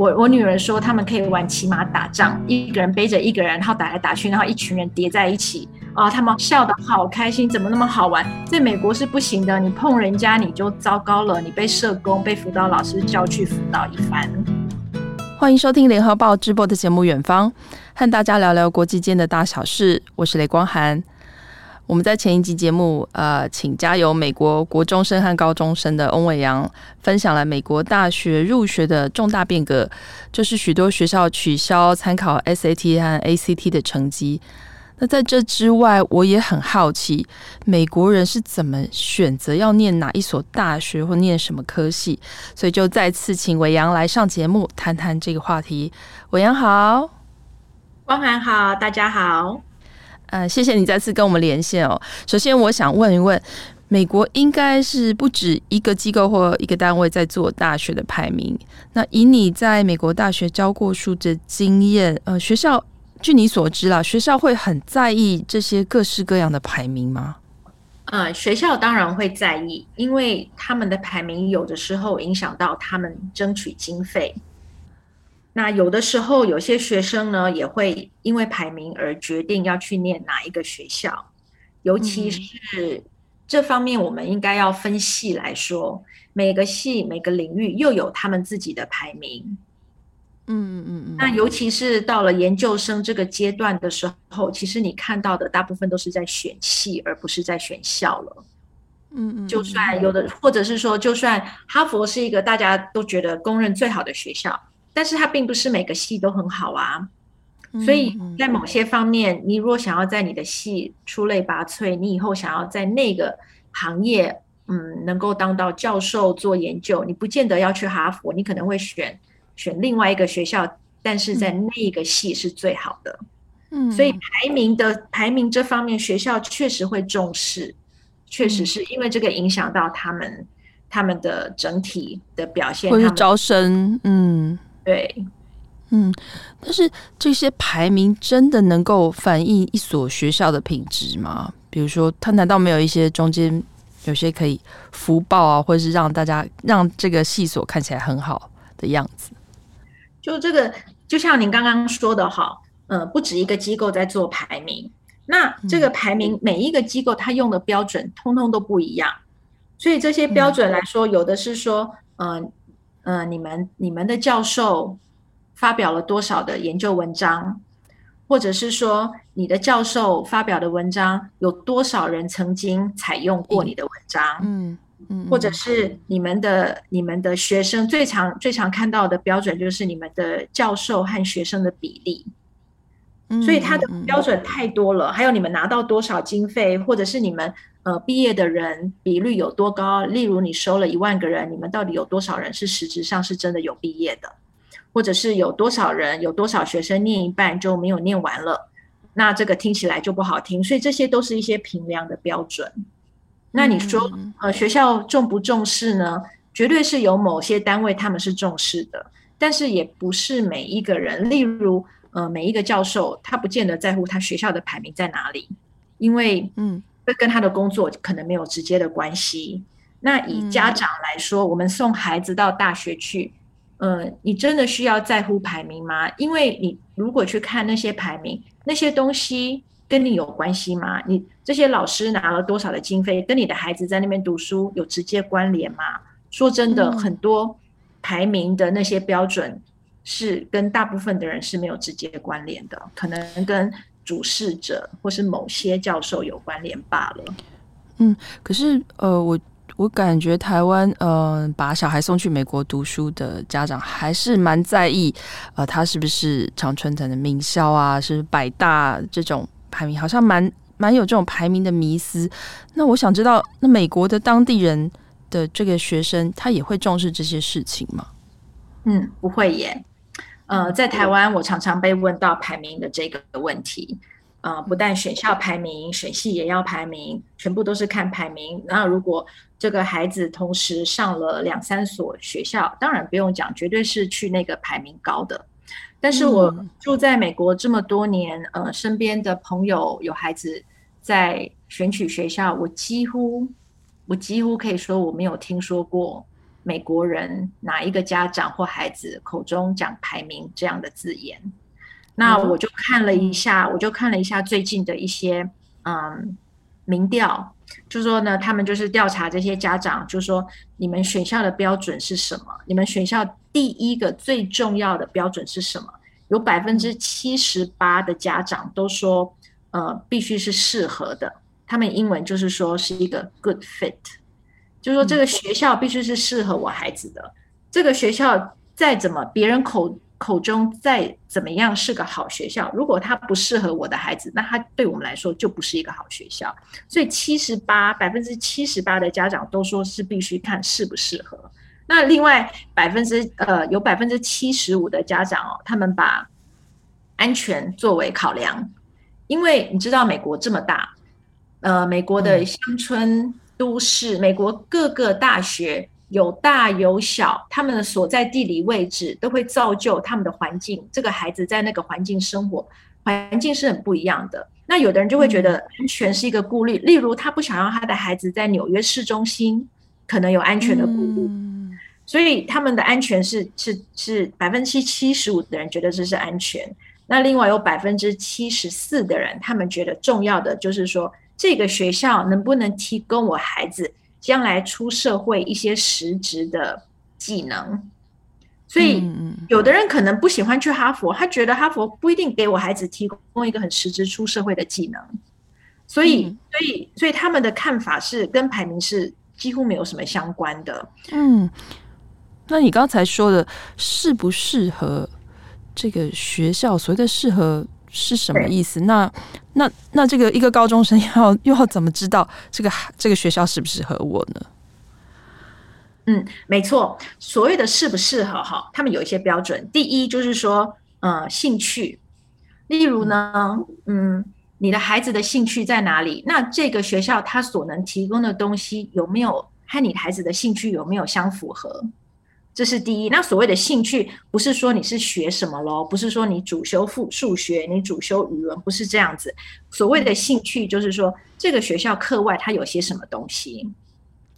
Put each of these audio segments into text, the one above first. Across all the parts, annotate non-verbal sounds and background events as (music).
我我女儿说，他们可以玩骑马打仗，一个人背着一个人，然后打来打去，然后一群人叠在一起啊，他们笑得好开心，怎么那么好玩？在美国是不行的，你碰人家你就糟糕了，你被社工、被辅导老师叫去辅导一番。欢迎收听联合报直播的节目《远方》，和大家聊聊国际间的大小事。我是雷光涵。我们在前一集节目，呃，请加油美国国中生和高中生的翁伟扬分享了美国大学入学的重大变革，就是许多学校取消参考 SAT 和 ACT 的成绩。那在这之外，我也很好奇，美国人是怎么选择要念哪一所大学或念什么科系，所以就再次请伟扬来上节目谈谈这个话题。伟扬好，光涵好，大家好。呃，谢谢你再次跟我们连线哦。首先，我想问一问，美国应该是不止一个机构或一个单位在做大学的排名。那以你在美国大学教过书的经验，呃，学校据你所知啦，学校会很在意这些各式各样的排名吗？呃，学校当然会在意，因为他们的排名有的时候影响到他们争取经费。那有的时候，有些学生呢也会因为排名而决定要去念哪一个学校，尤其是这方面，我们应该要分系来说，每个系每个领域又有他们自己的排名。嗯嗯嗯。那尤其是到了研究生这个阶段的时候，其实你看到的大部分都是在选系，而不是在选校了。嗯嗯。就算有的，或者是说，就算哈佛是一个大家都觉得公认最好的学校。但是它并不是每个系都很好啊，所以在某些方面，你如果想要在你的系出类拔萃，你以后想要在那个行业，嗯，能够当到教授做研究，你不见得要去哈佛，你可能会选选另外一个学校，但是在那个系是最好的。嗯，所以排名的排名这方面，学校确实会重视，确实是因为这个影响到他们他们的整体的表现，或是招生，嗯。对，嗯，但是这些排名真的能够反映一所学校的品质吗？比如说，它难道没有一些中间有些可以福报啊，或者是让大家让这个系所看起来很好的样子？就这个，就像您刚刚说的哈，呃，不止一个机构在做排名，那这个排名每一个机构它用的标准通通都不一样，所以这些标准来说，有的是说，嗯、呃。嗯、呃，你们你们的教授发表了多少的研究文章，或者是说你的教授发表的文章有多少人曾经采用过你的文章？嗯嗯，或者是你们的你们的学生最常最常看到的标准就是你们的教授和学生的比例。所以他的标准太多了，还有你们拿到多少经费，或者是你们。呃，毕业的人比率有多高？例如，你收了一万个人，你们到底有多少人是实质上是真的有毕业的？或者是有多少人，有多少学生念一半就没有念完了？那这个听起来就不好听。所以这些都是一些评量的标准。那你说，呃，学校重不重视呢？绝对是有某些单位他们是重视的，但是也不是每一个人。例如，呃，每一个教授他不见得在乎他学校的排名在哪里，因为，嗯。跟他的工作可能没有直接的关系。那以家长来说，我们送孩子到大学去，嗯、呃，你真的需要在乎排名吗？因为你如果去看那些排名，那些东西跟你有关系吗？你这些老师拿了多少的经费，跟你的孩子在那边读书有直接关联吗？说真的，很多排名的那些标准是跟大部分的人是没有直接关联的，可能跟。主事者或是某些教授有关联罢了。嗯，可是呃，我我感觉台湾呃，把小孩送去美国读书的家长还是蛮在意呃，他是不是常春藤的名校啊，是百大这种排名，好像蛮蛮有这种排名的迷思。那我想知道，那美国的当地人的这个学生，他也会重视这些事情吗？嗯，不会耶。呃，在台湾，我常常被问到排名的这个问题。呃，不但选校排名，选系也要排名，全部都是看排名。那如果这个孩子同时上了两三所学校，当然不用讲，绝对是去那个排名高的。但是我住在美国这么多年，呃，身边的朋友有孩子在选取学校，我几乎，我几乎可以说我没有听说过美国人哪一个家长或孩子口中讲排名这样的字眼。那我就看了一下，我就看了一下最近的一些嗯民调，就说呢，他们就是调查这些家长，就说你们选校的标准是什么？你们选校第一个最重要的标准是什么？有百分之七十八的家长都说，呃，必须是适合的。他们英文就是说是一个 good fit，就是说这个学校必须是适合我孩子的。这个学校再怎么别人口口中再怎么样是个好学校，如果它不适合我的孩子，那它对我们来说就不是一个好学校。所以七十八百分之七十八的家长都说是必须看适不适合。那另外百分之呃有百分之七十五的家长哦，他们把安全作为考量，因为你知道美国这么大，呃，美国的乡村都市，美国各个大学。有大有小，他们的所在地理位置都会造就他们的环境。这个孩子在那个环境生活，环境是很不一样的。那有的人就会觉得安全是一个顾虑，例如他不想让他的孩子在纽约市中心，可能有安全的顾虑。所以他们的安全是是是百分之七十五的人觉得这是安全。那另外有百分之七十四的人，他们觉得重要的就是说，这个学校能不能提供我孩子。将来出社会一些实质的技能，所以有的人可能不喜欢去哈佛，他觉得哈佛不一定给我孩子提供一个很实质出社会的技能，所以，所以，所以他们的看法是跟排名是几乎没有什么相关的。嗯，那你刚才说的适不适合这个学校？所谓的适合。是什么意思？那那那这个一个高中生要又要怎么知道这个这个学校适不适合我呢？嗯，没错，所谓的适不适合哈，他们有一些标准。第一就是说，呃，兴趣，例如呢，嗯，你的孩子的兴趣在哪里？那这个学校他所能提供的东西有没有和你孩子的兴趣有没有相符合？这是第一。那所谓的兴趣，不是说你是学什么咯，不是说你主修数数学，你主修语文，不是这样子。所谓的兴趣，就是说这个学校课外它有些什么东西。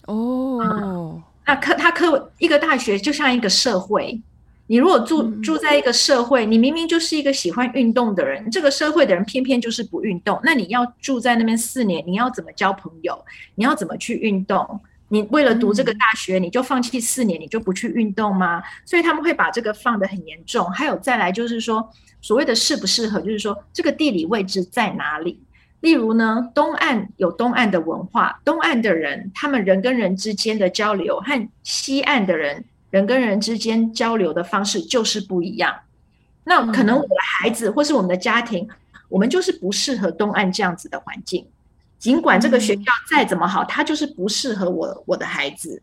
哦、嗯，那课它课一个大学就像一个社会，你如果住住在一个社会，你明明就是一个喜欢运动的人，这个社会的人偏偏就是不运动，那你要住在那边四年，你要怎么交朋友？你要怎么去运动？你为了读这个大学，你就放弃四年，你就不去运动吗？所以他们会把这个放得很严重。还有再来就是说，所谓的适不适合，就是说这个地理位置在哪里？例如呢，东岸有东岸的文化，东岸的人他们人跟人之间的交流和西岸的人人跟人之间交流的方式就是不一样。那可能我的孩子或是我们的家庭，我们就是不适合东岸这样子的环境。尽管这个学校再怎么好，它就是不适合我我的孩子，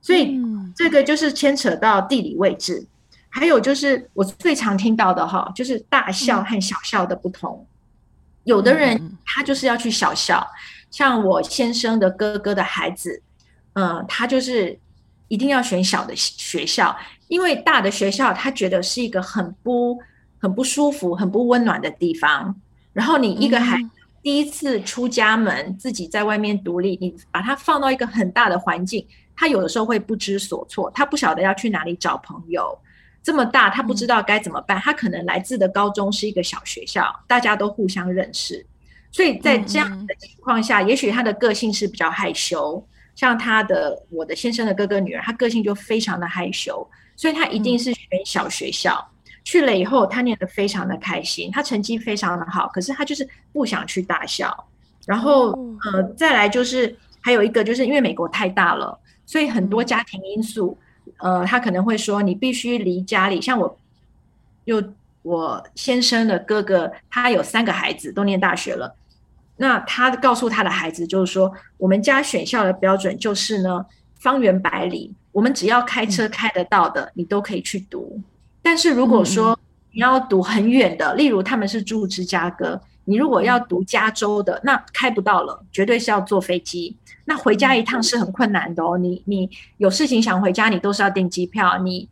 所以这个就是牵扯到地理位置，还有就是我最常听到的哈，就是大校和小校的不同。有的人他就是要去小校，像我先生的哥哥的孩子，嗯，他就是一定要选小的学校，因为大的学校他觉得是一个很不很不舒服、很不温暖的地方，然后你一个孩子。第一次出家门，自己在外面独立，你把他放到一个很大的环境，他有的时候会不知所措，他不晓得要去哪里找朋友。这么大，他不知道该怎么办。他可能来自的高中是一个小学校，大家都互相认识，所以在这样的情况下，也许他的个性是比较害羞。像他的我的先生的哥哥女儿，他个性就非常的害羞，所以他一定是选小学校。去了以后，他念得非常的开心，他成绩非常的好，可是他就是不想去大校。然后，呃，再来就是还有一个，就是因为美国太大了，所以很多家庭因素，呃，他可能会说你必须离家里。像我，有我先生的哥哥，他有三个孩子都念大学了，那他告诉他的孩子就是说，我们家选校的标准就是呢，方圆百里，我们只要开车开得到的，你都可以去读。但是如果说你要读很远的，例如他们是住芝加哥，你如果要读加州的，那开不到了，绝对是要坐飞机。那回家一趟是很困难的哦。你你有事情想回家，你都是要订机票。你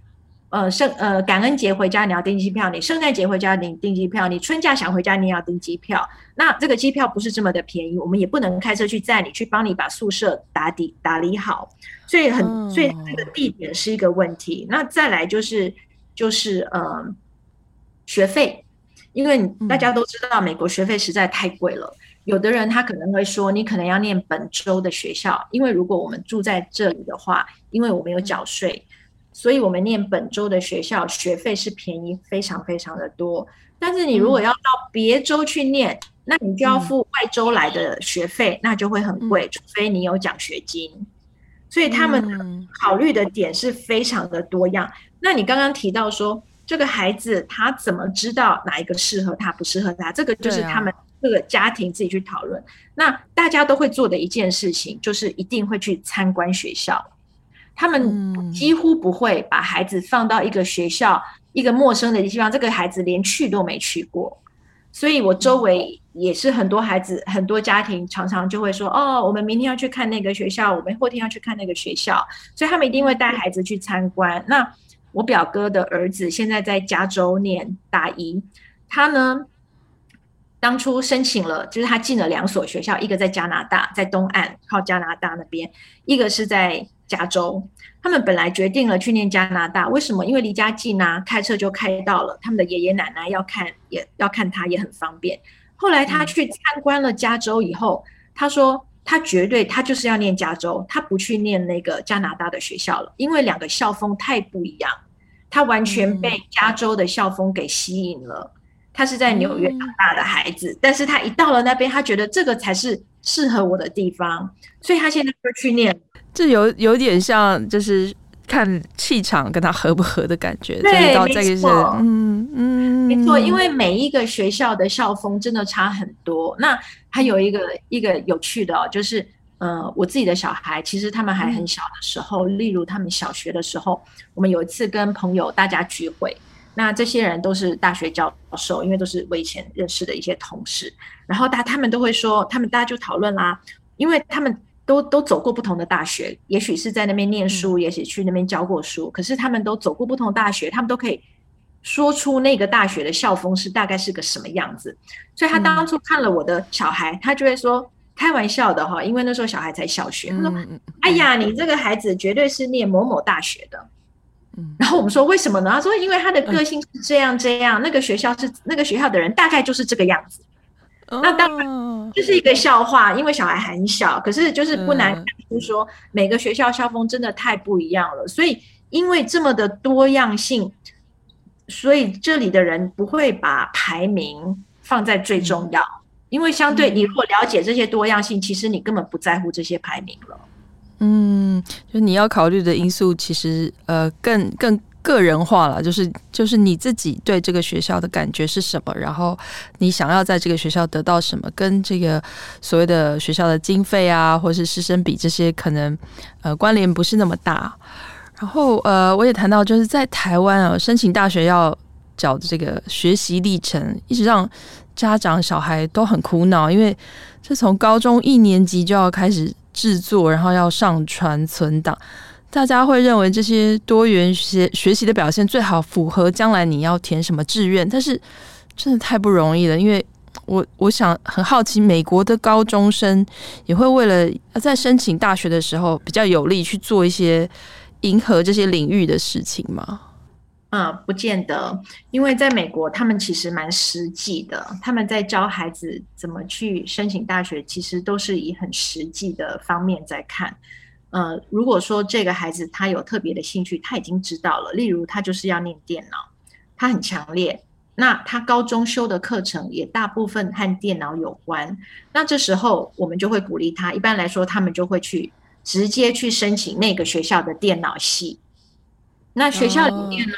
呃圣呃感恩节回家你要订机票，你圣诞节回家你订机票，你春假想回家你也要订机票。那这个机票不是这么的便宜，我们也不能开车去载你，去帮你把宿舍打底打理好，所以很所以这个地点是一个问题。那再来就是就是呃学费，因为大家都知道美国学费实在太贵了。有的人他可能会说，你可能要念本州的学校，因为如果我们住在这里的话，因为我们有缴税，所以我们念本州的学校学费是便宜非常非常的多。但是你如果要到别州去念，那你就要付外州来的学费，那就会很贵，除非你有奖学金。所以他们考虑的点是非常的多样。那你刚刚提到说，这个孩子他怎么知道哪一个适合他，不适合他？这个就是他们。这个家庭自己去讨论，那大家都会做的一件事情，就是一定会去参观学校。他们几乎不会把孩子放到一个学校，一个陌生的地方，这个孩子连去都没去过。所以我周围也是很多孩子，很多家庭常常就会说：“哦，我们明天要去看那个学校，我们后天要去看那个学校。”所以他们一定会带孩子去参观。那我表哥的儿子现在在加州念大一，他呢，当初申请了，就是他进了两所学校，一个在加拿大，在东岸靠加拿大那边，一个是在加州。他们本来决定了去念加拿大，为什么？因为离家近啊，开车就开到了。他们的爷爷奶奶要看，也要看他，也很方便。后来他去参观了加州以后，他说他绝对他就是要念加州，他不去念那个加拿大的学校了，因为两个校风太不一样，他完全被加州的校风给吸引了。他是在纽约长大的孩子，嗯，但是他一到了那边，他觉得这个才是适合我的地方，所以他现在就去念。这有有点像，就是看气场跟他合不合的感觉。对，没错，嗯嗯，没错，因为每一个学校的校风真的差很多。那还有一个一个有趣的哦，就是呃，我自己的小孩，其实他们还很小的时候，嗯，例如他们小学的时候，我们有一次跟朋友大家聚会。那这些人都是大学教授，因为都是我以前认识的一些同事。然后大他们都会说，他们大家就讨论啦，因为他们都都走过不同的大学，也许是在那边念书，也许去那边教过书。可是他们都走过不同大学，他们都可以说出那个大学的校风是大概是个什么样子。所以他当初看了我的小孩，他就会说开玩笑的哈，因为那时候小孩才小学，他说：“哎呀，你这个孩子绝对是念某某大学的。”然后我们说为什么呢？他说因为他的个性是这样这样，那个学校是那个学校的人大概就是这个样子。那当然这是一个笑话，因为小孩很小，可是就是不难看出说每个学校校风真的太不一样了。所以因为这么的多样性，所以这里的人不会把排名放在最重要，因为相对你如果了解这些多样性，其实你根本不在乎这些排名了。嗯，就你要考虑的因素，其实呃更更个人化了，就是就是你自己对这个学校的感觉是什么，然后你想要在这个学校得到什么，跟这个所谓的学校的经费啊，或是师生比这些可能呃关联不是那么大。然后呃，我也谈到就是在台湾啊，申请大学要缴的这个学习历程，一直让家长小孩都很苦恼，因为这从高中一年级就要开始。制作，然后要上传存档，大家会认为这些多元学学习的表现最好符合将来你要填什么志愿，但是真的太不容易了。因为我我想很好奇，美国的高中生也会为了在申请大学的时候比较有利去做一些迎合这些领域的事情吗？嗯，不见得，因为在美国，他们其实蛮实际的。他们在教孩子怎么去申请大学，其实都是以很实际的方面在看。呃，如果说这个孩子他有特别的兴趣，他已经知道了，例如他就是要念电脑，他很强烈，那他高中修的课程也大部分和电脑有关。那这时候我们就会鼓励他，一般来说，他们就会去直接去申请那个学校的电脑系。那学校里面呢，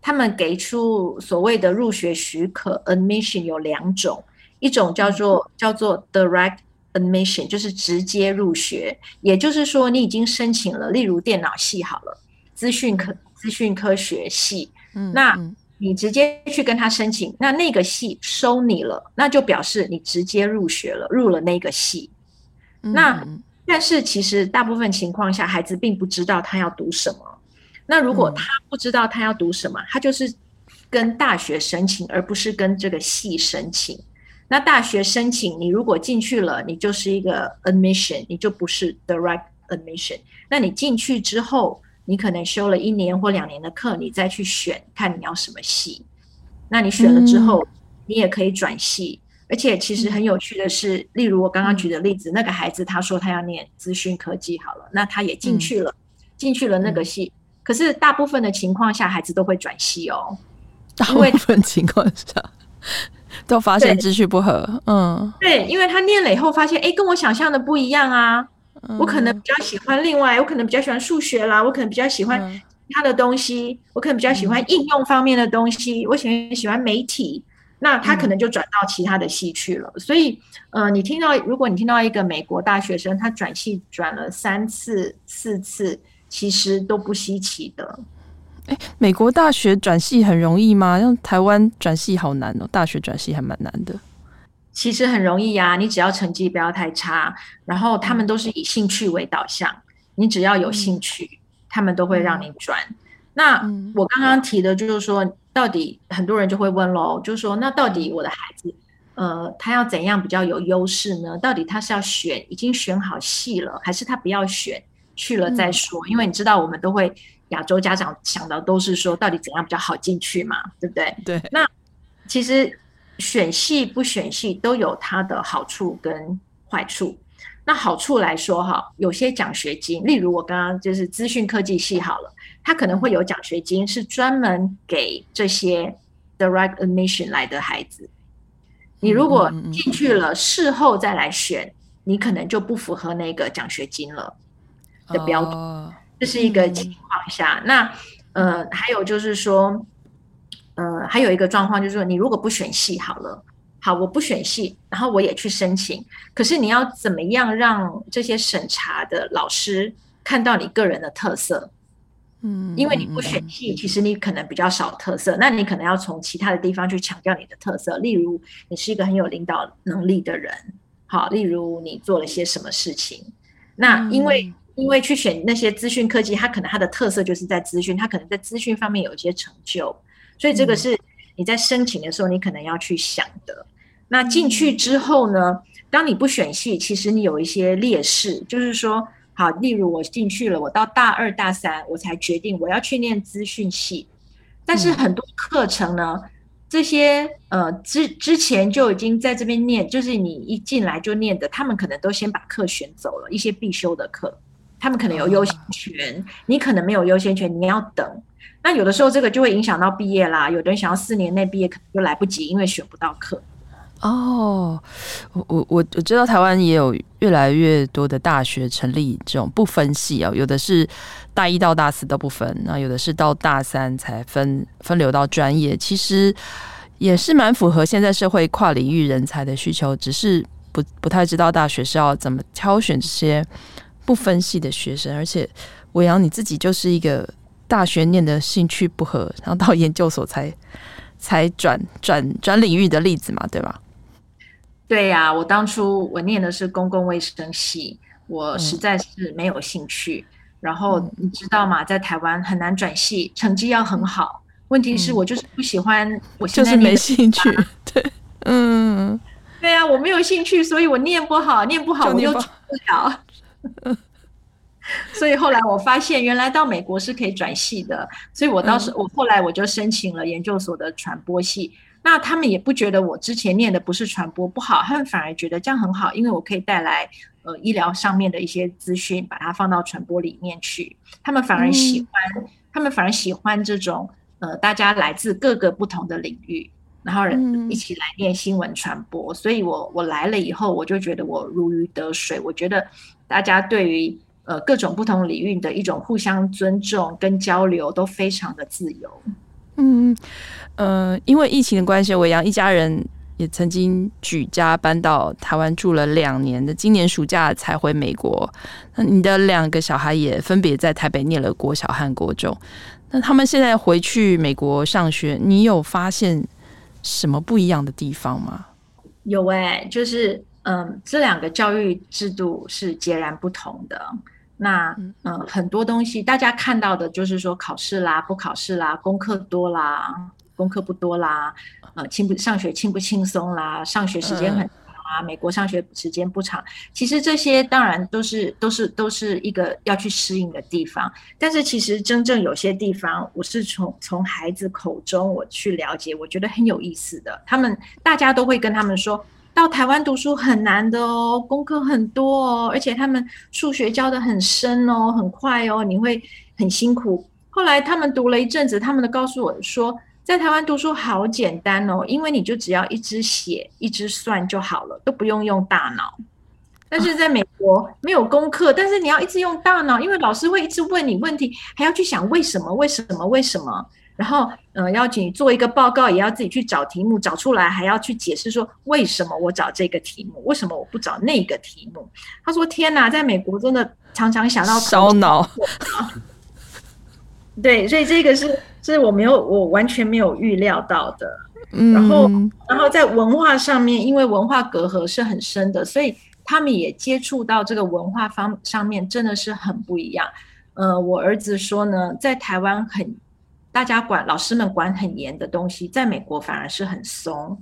他们给出所谓的入学许可 （admission） 有两种，一种叫做叫做 direct admission，就是直接入学，也就是说你已经申请了，例如电脑系好了，资讯科资讯科学系，嗯那你直接去跟他申请，那那个系收你了，那就表示你直接入学了，入了那个系。那但是其实大部分情况下，孩子并不知道他要读什么。那如果他不知道他要读什么，他就是跟大学申请，而不是跟这个系申请。那大学申请，你如果进去了，你就是一个 admission，你就不是 direct admission。那你进去之后，你可能修了一年或两年的课，你再去选，看你要什么系。那你选了之后，你也可以转系。而且其实很有趣的是，例如我刚刚举的例子，那个孩子他说他要念资讯科技，好了，那他也进去了，进去了那个系。可是大部分的情况下，孩子都会转系哦。大部分情况下都发现志趣不合，嗯，对，因为他念了以后发现，哎，跟我想象的不一样啊。我可能比较喜欢另外，我可能比较喜欢数学啦，我可能比较喜欢其他的东西，我可能比较喜欢应用方面的东西，我喜欢喜欢媒体。那他可能就转到其他的系去了，嗯、所以，呃，你听到，如果你听到一个美国大学生他转系转了三次、四次，其实都不稀奇的。诶，美国大学转系很容易吗？像台湾转系好难哦，大学转系还蛮难的。其实很容易呀、啊，你只要成绩不要太差，然后他们都是以兴趣为导向，你只要有兴趣，嗯、他们都会让你转。嗯、那我刚刚提的就是说。到底很多人就会问喽，就是说，那到底我的孩子，呃，他要怎样比较有优势呢？到底他是要选已经选好系了，还是他不要选去了再说？嗯、因为你知道，我们都会亚洲家长想的都是说，到底怎样比较好进去嘛，对不对？对。那其实选系不选系都有它的好处跟坏处。那好处来说哈，有些奖学金，例如我刚刚就是资讯科技系好了。它可能会有奖学金，是专门给这些 direct admission 来的孩子。你如果进去了，事后再来选，你可能就不符合那个奖学金了的标准。这是一个情况下。那呃，还有就是说，呃，还有一个状况就是说，你如果不选系好了，好，我不选系，然后我也去申请，可是你要怎么样让这些审查的老师看到你个人的特色？嗯，因为你不选系，其实你可能比较少特色，那你可能要从其他的地方去强调你的特色。例如，你是一个很有领导能力的人，好，例如你做了些什么事情。那因为因为去选那些资讯科技，它可能它的特色就是在资讯，它可能在资讯方面有一些成就，所以这个是你在申请的时候你可能要去想的。那进去之后呢，当你不选系，其实你有一些劣势，就是说。好，例如我进去了，我到大二大三，我才决定我要去念资讯系。但是很多课程呢，嗯、这些呃之之前就已经在这边念，就是你一进来就念的，他们可能都先把课选走了，一些必修的课，他们可能有优先权，嗯、你可能没有优先权，你要等。那有的时候这个就会影响到毕业啦，有的人想要四年内毕业，可能就来不及，因为选不到课。哦，我我我我知道台湾也有越来越多的大学成立这种不分系哦，有的是大一到大四都不分，那有的是到大三才分分流到专业，其实也是蛮符合现在社会跨领域人才的需求，只是不不太知道大学是要怎么挑选这些不分系的学生，而且伟扬你自己就是一个大学念的兴趣不合，然后到研究所才 (laughs) 才转转转领域的例子嘛，对吧？对呀、啊，我当初我念的是公共卫生系，我实在是没有兴趣。嗯、然后你知道吗？在台湾很难转系，成绩要很好。问题是我就是不喜欢，我现在就是没兴趣。(laughs) 对，嗯，对呀、啊，我没有兴趣，所以我念不好，念不好我又转不了。(laughs) 所以后来我发现，原来到美国是可以转系的。所以我当时，嗯、我后来我就申请了研究所的传播系。那他们也不觉得我之前念的不是传播不好，他们反而觉得这样很好，因为我可以带来呃医疗上面的一些资讯，把它放到传播里面去。他们反而喜欢，嗯、他们反而喜欢这种呃大家来自各个不同的领域，然后人一起来念新闻传播。嗯、所以我我来了以后，我就觉得我如鱼得水。我觉得大家对于呃各种不同领域的一种互相尊重跟交流都非常的自由。嗯。呃，因为疫情的关系，伟扬一家人也曾经举家搬到台湾住了两年的，今年暑假才回美国。那你的两个小孩也分别在台北念了国小和国中。那他们现在回去美国上学，你有发现什么不一样的地方吗？有哎、欸，就是嗯，这两个教育制度是截然不同的。那嗯、呃，很多东西大家看到的就是说考试啦、不考试啦、功课多啦、功课不多啦，呃，轻不上学轻不轻松啦，上学时间很长啊，嗯、美国上学时间不长。其实这些当然都是都是都是一个要去适应的地方。但是其实真正有些地方，我是从从孩子口中我去了解，我觉得很有意思的。他们大家都会跟他们说。到台湾读书很难的哦，功课很多哦，而且他们数学教的很深哦，很快哦，你会很辛苦。后来他们读了一阵子，他们都告诉我说，在台湾读书好简单哦，因为你就只要一直写，一直算就好了，都不用用大脑。但是在美国没有功课，但是你要一直用大脑，因为老师会一直问你问题，还要去想为什么，为什么，为什么。然后，呃，要请你做一个报告，也要自己去找题目，找出来还要去解释说为什么我找这个题目，为什么我不找那个题目？他说：“天哪，在美国真的常常想到烧脑。”对，所以这个是是我没有，我完全没有预料到的。嗯，然后，然后在文化上面，因为文化隔阂是很深的，所以他们也接触到这个文化方上面真的是很不一样。呃，我儿子说呢，在台湾很。大家管老师们管很严的东西，在美国反而是很松。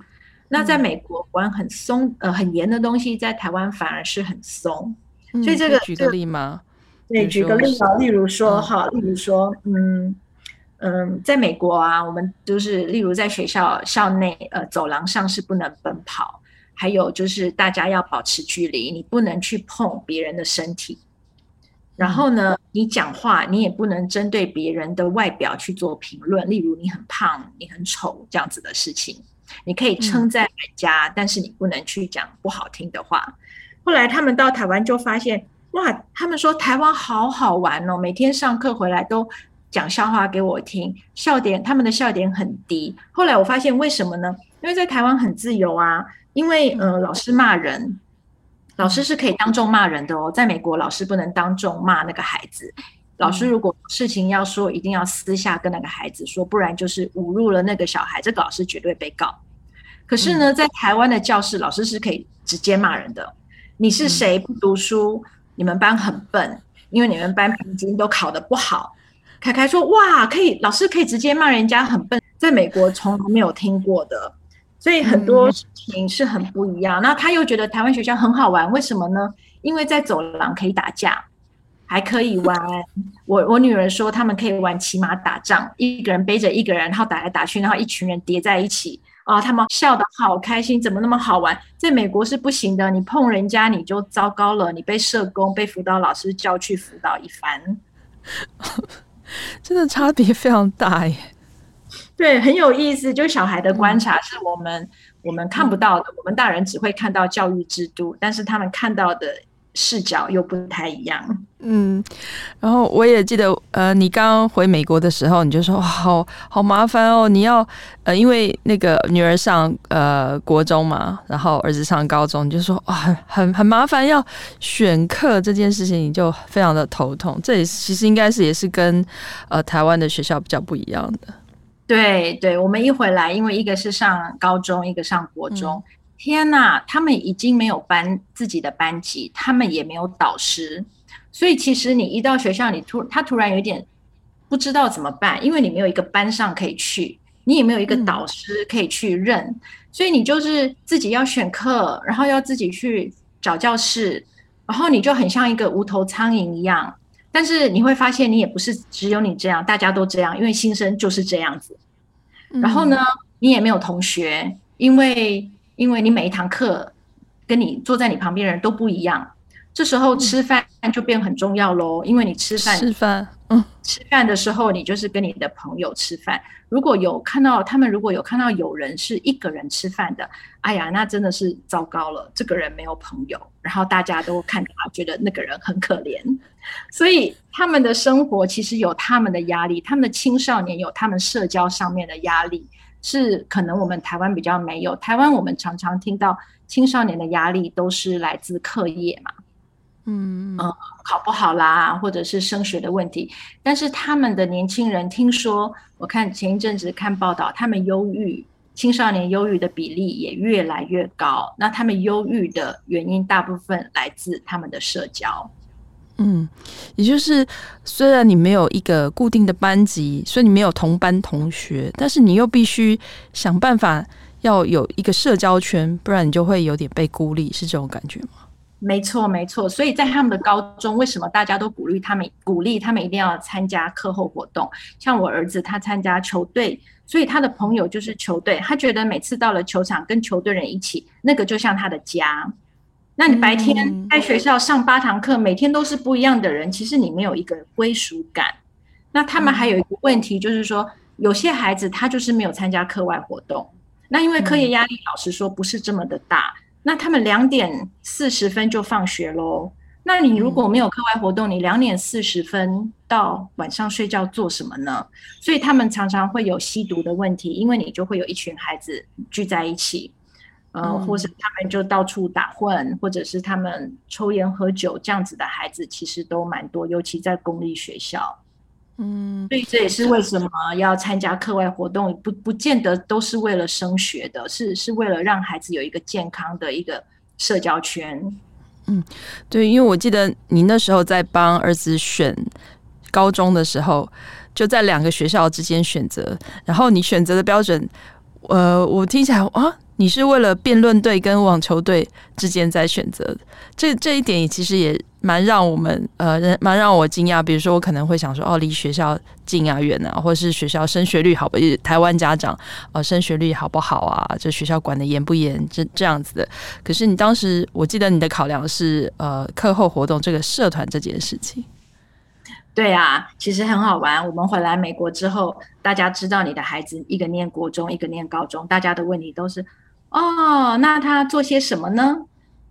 那在美国管很松呃很严的东西，在台湾反而是很松。所以这个举个例吗？对，举个例啊，例如说哈，例如说，嗯嗯，在美国啊，我们就是例如在学校校内呃走廊上是不能奔跑，还有就是大家要保持距离，你不能去碰别人的身体。然后呢，你讲话你也不能针对别人的外表去做评论，例如你很胖、你很丑这样子的事情。你可以称赞人家，嗯、但是你不能去讲不好听的话。后来他们到台湾就发现，哇，他们说台湾好好玩哦，每天上课回来都讲笑话给我听，笑点他们的笑点很低。后来我发现为什么呢？因为在台湾很自由啊，因为呃老师骂人。老师是可以当众骂人的哦，在美国，老师不能当众骂那个孩子。老师如果事情要说，一定要私下跟那个孩子说，不然就是侮辱了那个小孩，这个老师绝对被告。可是呢，在台湾的教室，老师是可以直接骂人的。你是谁？不读书？你们班很笨，因为你们班平均都考得不好。凯凯说：“哇，可以，老师可以直接骂人家很笨，在美国从来没有听过的。”所以很多事情是很不一样。那他又觉得台湾学校很好玩，为什么呢？因为在走廊可以打架，还可以玩。我我女儿说他们可以玩骑马打仗，一个人背着一个人，然后打来打去，然后一群人叠在一起啊，他们笑得好开心，怎么那么好玩？在美国是不行的，你碰人家你就糟糕了，你被社工、被辅导老师叫去辅导一番，(laughs) 真的差别非常大耶。对，很有意思。就小孩的观察是我们、嗯、我们看不到的，我们大人只会看到教育制度，但是他们看到的视角又不太一样。嗯，然后我也记得，呃，你刚回美国的时候，你就说，好好麻烦哦，你要呃，因为那个女儿上呃国中嘛，然后儿子上高中，你就说哇，很很很麻烦，要选课这件事情，你就非常的头痛。这也其实应该是也是跟呃台湾的学校比较不一样的。对对，我们一回来，因为一个是上高中，一个上国中，嗯、天呐，他们已经没有班自己的班级，他们也没有导师，所以其实你一到学校，你突他突然有点不知道怎么办，因为你没有一个班上可以去，你也没有一个导师可以去认，嗯、所以你就是自己要选课，然后要自己去找教室，然后你就很像一个无头苍蝇一样。但是你会发现，你也不是只有你这样，大家都这样，因为新生就是这样子。然后呢，你也没有同学，因为因为你每一堂课跟你坐在你旁边的人都不一样。这时候吃饭就变很重要喽，因为你吃饭吃饭，嗯，吃饭的时候你就是跟你的朋友吃饭。如果有看到他们，如果有看到有人是一个人吃饭的，哎呀，那真的是糟糕了。这个人没有朋友，然后大家都看他，觉得那个人很可怜。所以他们的生活其实有他们的压力，他们的青少年有他们社交上面的压力，是可能我们台湾比较没有。台湾我们常常听到青少年的压力都是来自课业嘛。嗯嗯，考不好啦，或者是升学的问题。但是他们的年轻人，听说我看前一阵子看报道，他们忧郁，青少年忧郁的比例也越来越高。那他们忧郁的原因，大部分来自他们的社交。嗯，也就是虽然你没有一个固定的班级，所以你没有同班同学，但是你又必须想办法要有一个社交圈，不然你就会有点被孤立，是这种感觉吗？没错，没错。所以在他们的高中，为什么大家都鼓励他们，鼓励他们一定要参加课后活动？像我儿子，他参加球队，所以他的朋友就是球队，他觉得每次到了球场跟球队人一起，那个就像他的家。那你白天在学校上八堂课，每天都是不一样的人，其实你没有一个归属感。那他们还有一个问题，就是说有些孩子他就是没有参加课外活动。那因为课业压力，老实说不是这么的大。那他们两点四十分就放学喽。那你如果没有课外活动，你两点四十分到晚上睡觉做什么呢？所以他们常常会有吸毒的问题，因为你就会有一群孩子聚在一起。呃，或者他们就到处打混，或者是他们抽烟喝酒这样子的孩子，其实都蛮多，尤其在公立学校。嗯，所以这也是为什么要参加课外活动，不不见得都是为了升学的，是是为了让孩子有一个健康的一个社交圈。嗯，对，因为我记得你那时候在帮儿子选高中的时候，就在两个学校之间选择，然后你选择的标准，呃，我听起来啊。你是为了辩论队跟网球队之间在选择，这这一点也其实也蛮让我们呃，蛮让我惊讶。比如说，我可能会想说，哦，离学校近啊、远啊，或是学校升学率好不？台湾家长呃，升学率好不好啊？这学校管得严不严？这这样子的。可是你当时，我记得你的考量是呃，课后活动这个社团这件事情。对啊，其实很好玩。我们回来美国之后，大家知道你的孩子一个念国中，一个念高中，大家的问题都是。哦，那他做些什么呢？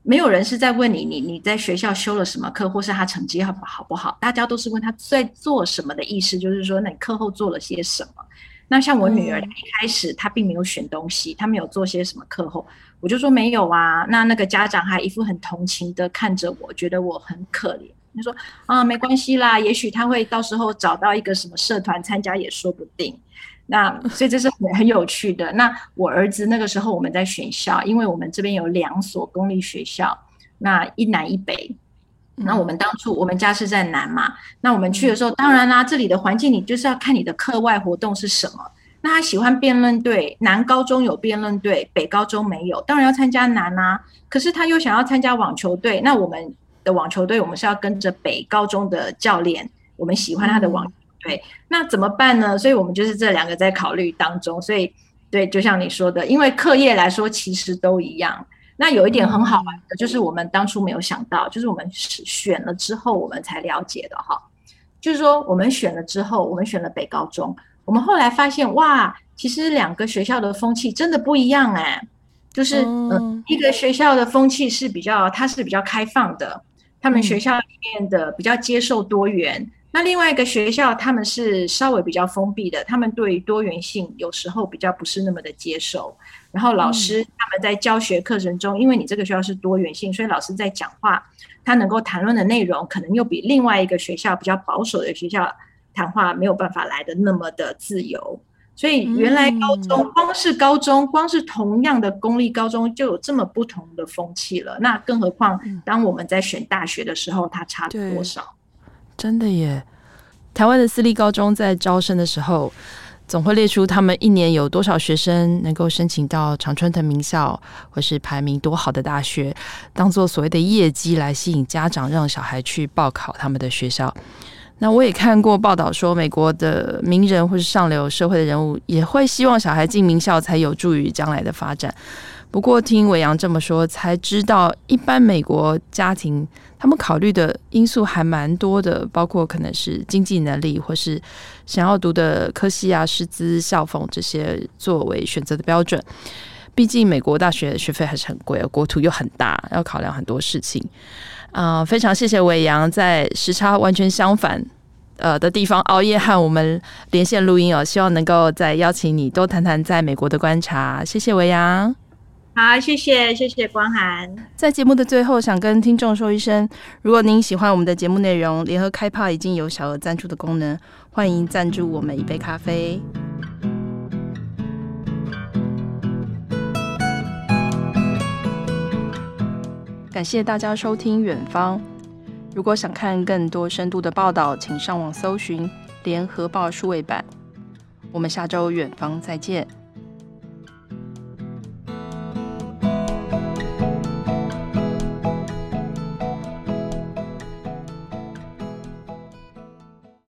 没有人是在问你，你你在学校修了什么课，或是他成绩好不好不好？大家都是问他在做什么的意思，就是说，那你课后做了些什么？那像我女儿，一开始她并没有选东西，她没有做些什么课后，我就说没有啊。那那个家长还一副很同情的看着我，觉得我很可怜。他说啊，没关系啦，也许他会到时候找到一个什么社团参加也说不定。那所以这是很很有趣的。那我儿子那个时候我们在选校，因为我们这边有两所公立学校，那一南一北。那我们当初我们家是在南嘛，那我们去的时候，当然啦，这里的环境你就是要看你的课外活动是什么。那他喜欢辩论队，南高中有辩论队，北高中没有，当然要参加南啊。可是他又想要参加网球队，那我们的网球队我们是要跟着北高中的教练，我们喜欢他的网球。对，那怎么办呢？所以我们就是这两个在考虑当中。所以，对，就像你说的，因为课业来说其实都一样。那有一点很好玩的，就是我们当初没有想到，就是我们选了之后，我们才了解的哈。就是说，我们选了之后，我们选了北高中，我们后来发现，哇，其实两个学校的风气真的不一样哎。就是嗯，一个学校的风气是比较，它是比较开放的，他们学校里面的比较接受多元。那另外一个学校，他们是稍微比较封闭的，他们对于多元性有时候比较不是那么的接受。然后老师他们在教学课程中，因为你这个学校是多元性，所以老师在讲话，他能够谈论的内容可能又比另外一个学校比较保守的学校谈话没有办法来的那么的自由。所以原来高中光是高中，光是同样的公立高中就有这么不同的风气了。那更何况当我们在选大学的时候，它差多少？真的耶！台湾的私立高中在招生的时候，总会列出他们一年有多少学生能够申请到常春藤名校，或是排名多好的大学，当做所谓的业绩来吸引家长，让小孩去报考他们的学校。那我也看过报道说，美国的名人或是上流社会的人物，也会希望小孩进名校，才有助于将来的发展。不过听伟阳这么说，才知道一般美国家庭他们考虑的因素还蛮多的，包括可能是经济能力，或是想要读的科系啊、师资、校风这些作为选择的标准。毕竟美国大学学费还是很贵，国土又很大，要考量很多事情。啊、非常谢谢伟阳在时差完全相反呃的地方熬夜和我们连线录音哦，希望能够再邀请你多谈谈在美国的观察。谢谢伟阳。好，谢谢谢谢光涵。在节目的最后，想跟听众说一声，如果您喜欢我们的节目内容，联合开炮已经有小额赞助的功能，欢迎赞助我们一杯咖啡。感谢大家收听《远方》，如果想看更多深度的报道，请上网搜寻《联合报数位版》。我们下周远方再见。